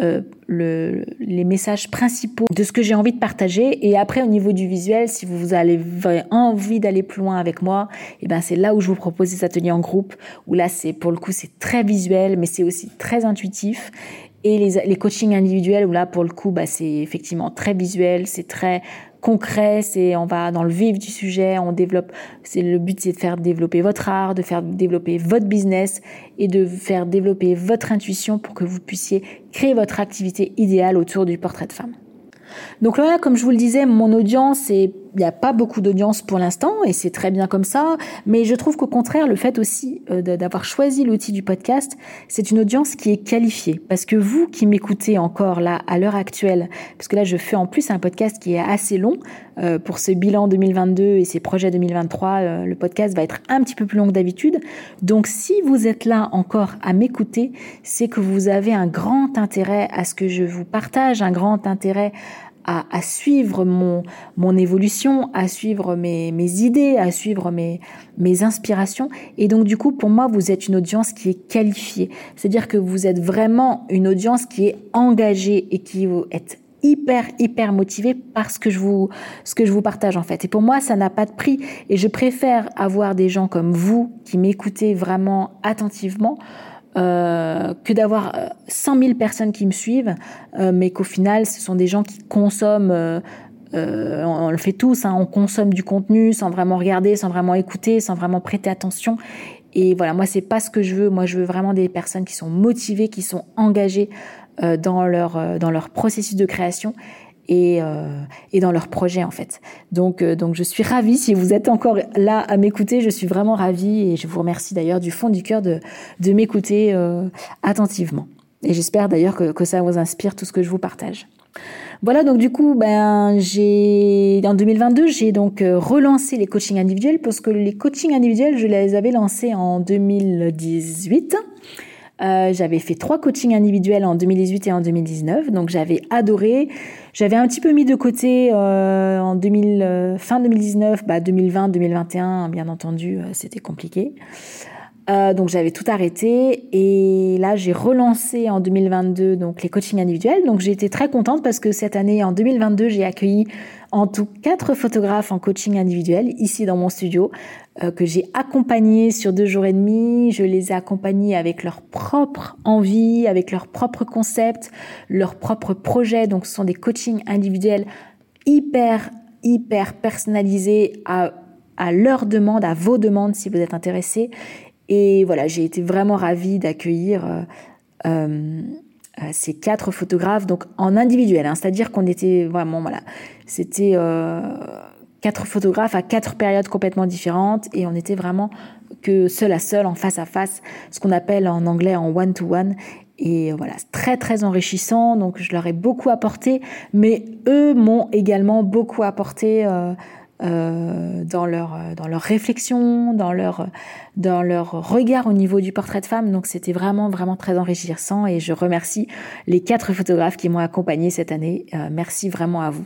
euh, les messages principaux de ce que j'ai envie de partager. Et après, au niveau du visuel, si vous avez envie d'aller plus loin avec moi, et eh ben c'est là où je vous propose des ateliers en groupe, où là, c'est pour le coup, c'est très visuel, mais c'est aussi très intuitif. Et les, les coachings individuels, où là, pour le coup, bah, c'est effectivement très visuel, c'est très concret, c'est on va dans le vif du sujet, on développe. C'est le but, c'est de faire développer votre art, de faire développer votre business et de faire développer votre intuition pour que vous puissiez créer votre activité idéale autour du portrait de femme. Donc là, comme je vous le disais, mon audience, il n'y a pas beaucoup d'audience pour l'instant, et c'est très bien comme ça, mais je trouve qu'au contraire, le fait aussi euh, d'avoir choisi l'outil du podcast, c'est une audience qui est qualifiée. Parce que vous qui m'écoutez encore là, à l'heure actuelle, parce que là, je fais en plus un podcast qui est assez long, euh, pour ce bilan 2022 et ces projets 2023, euh, le podcast va être un petit peu plus long que d'habitude. Donc si vous êtes là encore à m'écouter, c'est que vous avez un grand intérêt à ce que je vous partage, un grand intérêt à, à, suivre mon, mon évolution, à suivre mes, mes idées, à suivre mes, mes inspirations. Et donc, du coup, pour moi, vous êtes une audience qui est qualifiée. C'est-à-dire que vous êtes vraiment une audience qui est engagée et qui est hyper hyper motivé par ce que je vous ce que je vous partage en fait et pour moi ça n'a pas de prix et je préfère avoir des gens comme vous qui m'écoutez vraiment attentivement euh, que d'avoir 100 euh, 000 personnes qui me suivent, euh, mais qu'au final, ce sont des gens qui consomment, euh, euh, on, le fait tous, hein, on consomme du contenu sans vraiment regarder, sans vraiment écouter, sans vraiment prêter attention. Et voilà, moi, c'est pas ce que je veux. Moi, je veux vraiment des personnes qui sont motivées, qui sont engagées dans leur dans leur processus de création et, euh, et dans leurs projets en fait. Donc, euh, donc je suis ravie, si vous êtes encore là à m'écouter, je suis vraiment ravie et je vous remercie d'ailleurs du fond du cœur de, de m'écouter euh, attentivement. Et j'espère d'ailleurs que, que ça vous inspire tout ce que je vous partage. Voilà, donc du coup, ben, j'ai, en 2022, j'ai donc relancé les coachings individuels parce que les coachings individuels, je les avais lancés en 2018. Euh, j'avais fait trois coachings individuels en 2018 et en 2019, donc j'avais adoré. J'avais un petit peu mis de côté euh, en 2000, euh, fin 2019, bah 2020, 2021, bien entendu, c'était compliqué. Donc j'avais tout arrêté et là j'ai relancé en 2022 donc les coachings individuels. Donc j'ai été très contente parce que cette année en 2022 j'ai accueilli en tout quatre photographes en coaching individuel ici dans mon studio euh, que j'ai accompagnés sur deux jours et demi. Je les ai accompagnés avec leur propre envie, avec leur propre concept, leur propre projet. Donc ce sont des coachings individuels hyper hyper personnalisés à à leur demande, à vos demandes si vous êtes intéressés. Et voilà, j'ai été vraiment ravie d'accueillir euh, euh, ces quatre photographes, donc en individuel, hein, c'est-à-dire qu'on était vraiment, voilà, c'était quatre photographes à quatre périodes complètement différentes et on était vraiment que seul à seul, en face à face, ce qu'on appelle en anglais en one-to-one. Et voilà, très très enrichissant. Donc je leur ai beaucoup apporté, mais eux m'ont également beaucoup apporté euh, dans leur euh, dans leur réflexion, dans leur dans leur regard au niveau du portrait de femme. Donc c'était vraiment vraiment très enrichissant et je remercie les quatre photographes qui m'ont accompagné cette année. Euh, merci vraiment à vous.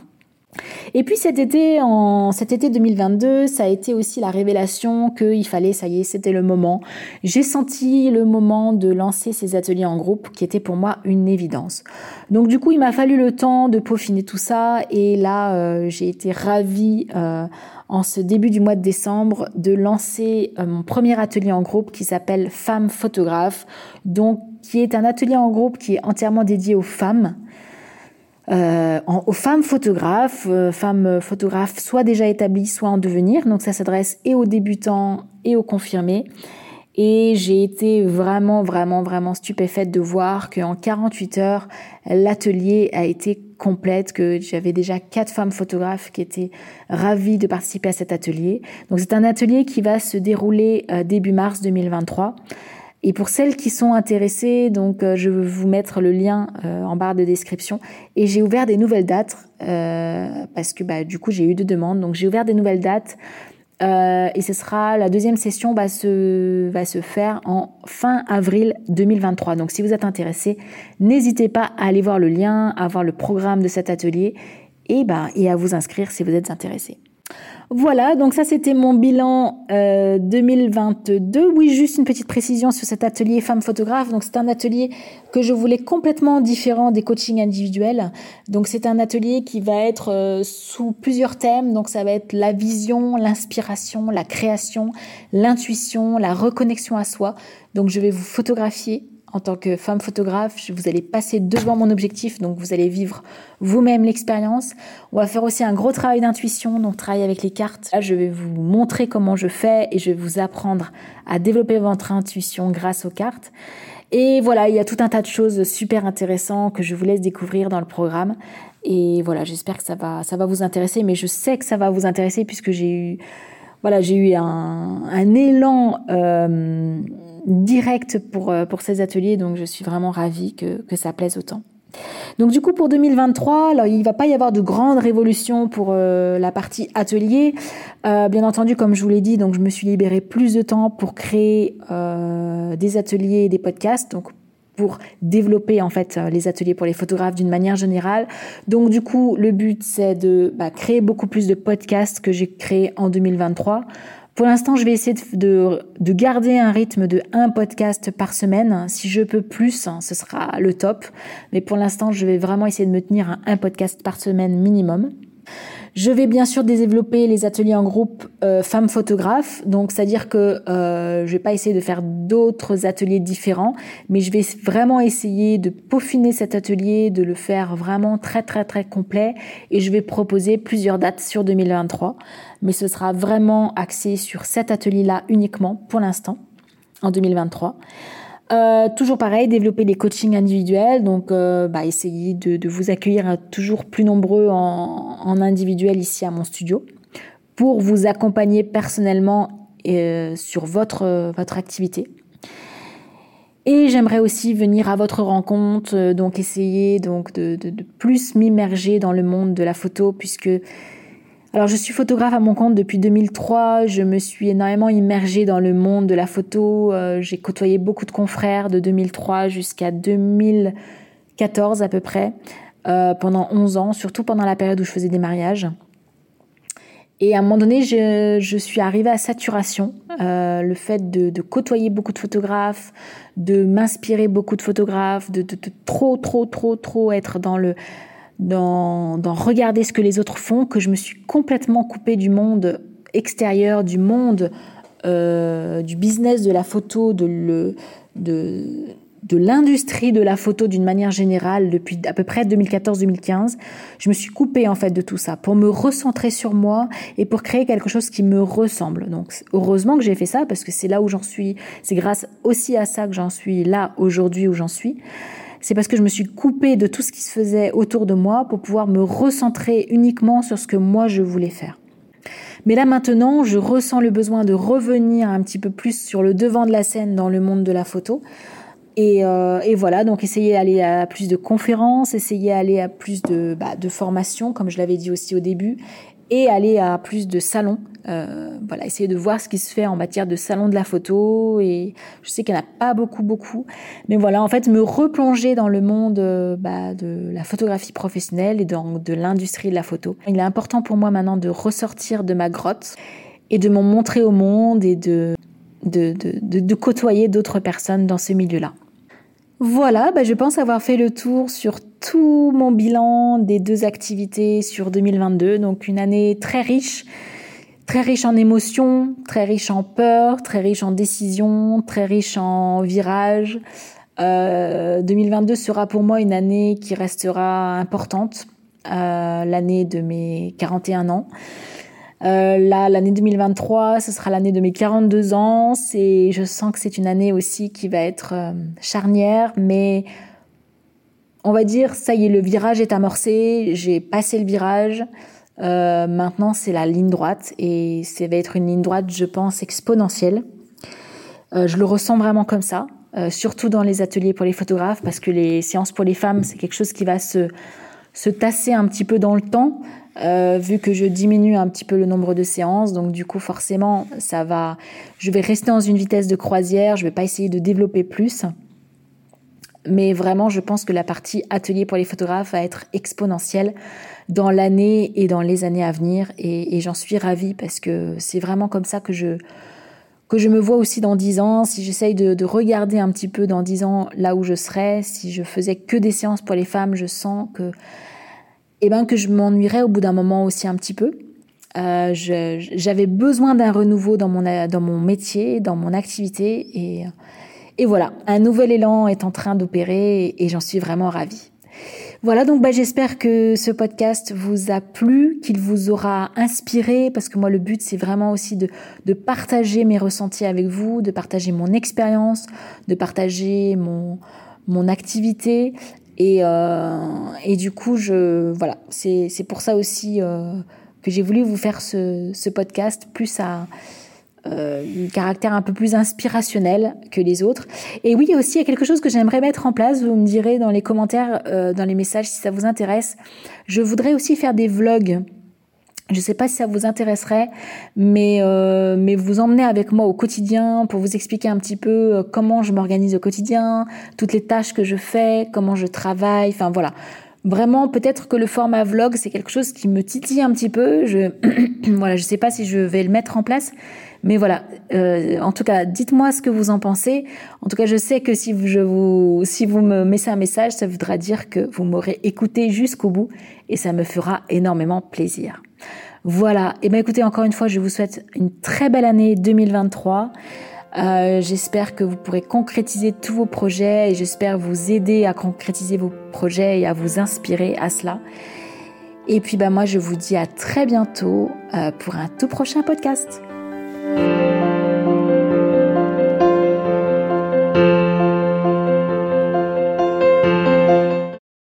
Et puis cet été, en cet été 2022, ça a été aussi la révélation qu'il fallait, ça y est, c'était le moment. J'ai senti le moment de lancer ces ateliers en groupe qui était pour moi une évidence. Donc du coup, il m'a fallu le temps de peaufiner tout ça et là, euh, j'ai été ravie euh, en ce début du mois de décembre de lancer euh, mon premier atelier en groupe qui s'appelle Femmes photographes, donc qui est un atelier en groupe qui est entièrement dédié aux femmes euh, aux femmes photographes, euh, femmes photographes soit déjà établies, soit en devenir. Donc ça s'adresse et aux débutants et aux confirmés. Et j'ai été vraiment, vraiment, vraiment stupéfaite de voir qu'en 48 heures, l'atelier a été complète, que j'avais déjà quatre femmes photographes qui étaient ravies de participer à cet atelier. Donc c'est un atelier qui va se dérouler euh, début mars 2023. Et pour celles qui sont intéressées, donc euh, je vais vous mettre le lien euh, en barre de description. Et j'ai ouvert des nouvelles dates euh, parce que bah, du coup j'ai eu deux demandes. Donc j'ai ouvert des nouvelles dates et ce sera la deuxième session va se va se faire en fin avril 2023. Donc si vous êtes intéressé, n'hésitez pas à aller voir le lien, à voir le programme de cet atelier et bah et à vous inscrire si vous êtes intéressé. Voilà, donc ça c'était mon bilan 2022. Euh, oui, juste une petite précision sur cet atelier femme photographe. Donc c'est un atelier que je voulais complètement différent des coachings individuels. Donc c'est un atelier qui va être euh, sous plusieurs thèmes. Donc ça va être la vision, l'inspiration, la création, l'intuition, la reconnexion à soi. Donc je vais vous photographier en tant que femme photographe, vous allez passer devant mon objectif, donc vous allez vivre vous-même l'expérience. On va faire aussi un gros travail d'intuition, donc travailler avec les cartes. Là, je vais vous montrer comment je fais et je vais vous apprendre à développer votre intuition grâce aux cartes. Et voilà, il y a tout un tas de choses super intéressantes que je vous laisse découvrir dans le programme. Et voilà, j'espère que ça va, ça va vous intéresser, mais je sais que ça va vous intéresser puisque j'ai eu, voilà, j'ai eu un, un élan. Euh, direct pour, euh, pour ces ateliers, donc je suis vraiment ravie que, que ça plaise autant. Donc du coup pour 2023, alors il va pas y avoir de grandes révolutions pour euh, la partie atelier. Euh, bien entendu, comme je vous l'ai dit, donc je me suis libéré plus de temps pour créer des ateliers et des podcasts. Donc pour développer en fait les ateliers pour les photographes d'une manière générale. Donc du coup, le but c'est de bah, créer beaucoup plus de podcasts que j'ai créé en 2023. Pour l'instant, je vais essayer de, de, garder un rythme de un podcast par semaine. Si je peux plus, ce sera le top. Mais pour l'instant, je vais vraiment essayer de me tenir à un podcast par semaine minimum. Je vais bien sûr développer les ateliers en groupe euh, femmes photographes, donc c'est-à-dire que euh, je vais pas essayer de faire d'autres ateliers différents, mais je vais vraiment essayer de peaufiner cet atelier, de le faire vraiment très très très complet, et je vais proposer plusieurs dates sur 2023, mais ce sera vraiment axé sur cet atelier-là uniquement pour l'instant en 2023. Euh, toujours pareil, développer des coachings individuels, donc euh, bah, essayer de, vous accueillir toujours plus nombreux en, individuel ici à mon studio pour vous accompagner personnellement euh, sur votre, votre activité. Et j'aimerais aussi venir à votre rencontre, donc essayer donc de plus m'immerger dans le monde de la photo puisque alors je suis photographe à mon compte depuis 2003, je me suis énormément immergée dans le monde de la photo, euh, j'ai côtoyé beaucoup de confrères de 2003 jusqu'à 2014 à peu près, euh, pendant 11 ans, surtout pendant la période où je faisais des mariages. Et à un moment donné, je, suis arrivée à saturation, euh, le fait de, côtoyer beaucoup de photographes, de m'inspirer beaucoup de photographes, de, de trop, trop, trop, trop être dans le dans, regarder ce que les autres font que je me suis complètement coupée du monde extérieur, du monde euh, du business de la photo, de, le, de, de l'industrie de la photo d'une manière générale depuis à peu près 2014-2015. Je me suis coupée en fait de tout ça pour me recentrer sur moi et pour créer quelque chose qui me ressemble. Donc heureusement que j'ai fait ça parce que c'est là où j'en suis. C'est grâce aussi à ça que j'en suis là aujourd'hui où j'en suis. C'est parce que je me suis coupée de tout ce qui se faisait autour de moi pour pouvoir me recentrer uniquement sur ce que moi je voulais faire. Mais là maintenant, je ressens le besoin de revenir un petit peu plus sur le devant de la scène dans le monde de la photo et, euh, voilà, donc essayer d'aller à plus de conférences, essayer d'aller à plus de, bah, de formations, comme je l'avais dit aussi au début, et aller à plus de salons. Euh, voilà, essayer de voir ce qui se fait en matière de salon de la photo. Et je sais qu'il n'y en a pas beaucoup, beaucoup. Mais voilà, en fait, me replonger dans le monde euh, bah, de la photographie professionnelle et dans, de l'industrie de la photo. Il est important pour moi maintenant de ressortir de ma grotte et de m'en montrer au monde et de, de, de, de côtoyer d'autres personnes dans ce milieu-là. Voilà, bah je pense avoir fait le tour sur tout mon bilan des deux activités sur 2022. Donc une année très riche, très riche en émotions, très riche en peur, très riche en décisions, très riche en virages. Euh, 2022 sera pour moi une année qui restera importante, euh, l'année de mes 41 ans. Euh, là, l'année 2023, ce sera l'année de mes 42 ans. C'est, je sens que c'est une année aussi qui va être euh, charnière, mais on va dire, ça y est, le virage est amorcé. J'ai passé le virage. Euh, maintenant, c'est la ligne droite et ça va être une ligne droite, je pense, exponentielle. Je le ressens vraiment comme ça, surtout dans les ateliers pour les photographes, parce que les séances pour les femmes, c'est quelque chose qui va se se tasser un petit peu dans le temps. Euh, vu que je diminue un petit peu le nombre de séances. Donc du coup, forcément, ça va. Je vais rester dans une vitesse de croisière. Je vais pas essayer de développer plus. Mais vraiment, je pense que la partie atelier pour les photographes va être exponentielle dans l'année et dans les années à venir. Et, j'en suis ravie parce que c'est vraiment comme ça que je que je me vois aussi dans dix ans, si j'essaye de, de, regarder un petit peu dans dix ans là où je serais, si je faisais que des séances pour les femmes, je sens que eh ben, que je m'ennuierais au bout d'un moment aussi un petit peu. Euh, J'avais besoin d'un renouveau dans mon, dans mon métier, dans mon activité. Et, et voilà, un nouvel élan est en train d'opérer et, et j'en suis vraiment ravie. Voilà, donc bah, j'espère que ce podcast vous a plu, qu'il vous aura inspiré, parce que moi le but c'est vraiment aussi de, de partager mes ressentis avec vous, de partager mon expérience, de partager mon, mon activité et, euh, et du coup, je, voilà, c'est, pour ça aussi euh, que j'ai voulu vous faire ce, ce podcast plus à euh, un caractère un peu plus inspirationnel que les autres. Et oui, aussi, il y a quelque chose que j'aimerais mettre en place. Vous me direz dans les commentaires, euh, dans les messages, si ça vous intéresse. Je voudrais aussi faire des vlogs je ne sais pas si ça vous intéresserait, mais euh, mais vous emmenez avec moi au quotidien pour vous expliquer un petit peu euh, comment je m'organise au quotidien, toutes les tâches que je fais, comment je travaille, enfin voilà. Vraiment, peut-être que le format vlog c'est quelque chose qui me titille un petit peu. Je <clears throat> voilà, je sais pas si je vais le mettre en place, mais voilà. Euh, en tout cas, dites-moi ce que vous en pensez. En tout cas, je sais que si je vous si vous me mettez un message, ça voudra dire que vous m'aurez écouté jusqu'au bout et ça me fera énormément plaisir. Voilà. Et eh ben écoutez, encore une fois, je vous souhaite une très belle année 2023. Euh, j'espère que vous pourrez concrétiser tous vos projets et j'espère vous aider à concrétiser vos projets et à vous inspirer à cela. Et puis bah moi je vous dis à très bientôt euh, pour un tout prochain podcast.